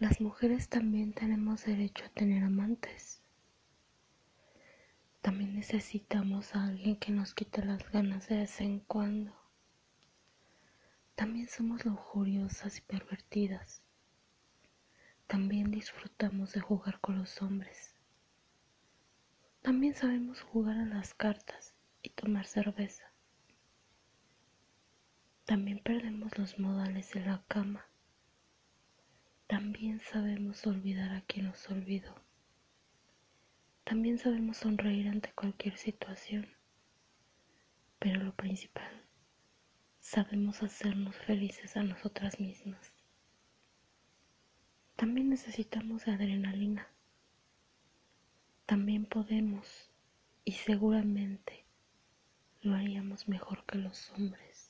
Las mujeres también tenemos derecho a tener amantes. También necesitamos a alguien que nos quite las ganas de vez en cuando. También somos lujuriosas y pervertidas. También disfrutamos de jugar con los hombres. También sabemos jugar a las cartas y tomar cerveza. También perdemos los modales de la cama. También sabemos olvidar a quien nos olvidó. También sabemos sonreír ante cualquier situación. Pero lo principal, sabemos hacernos felices a nosotras mismas. También necesitamos adrenalina. También podemos y seguramente lo haríamos mejor que los hombres.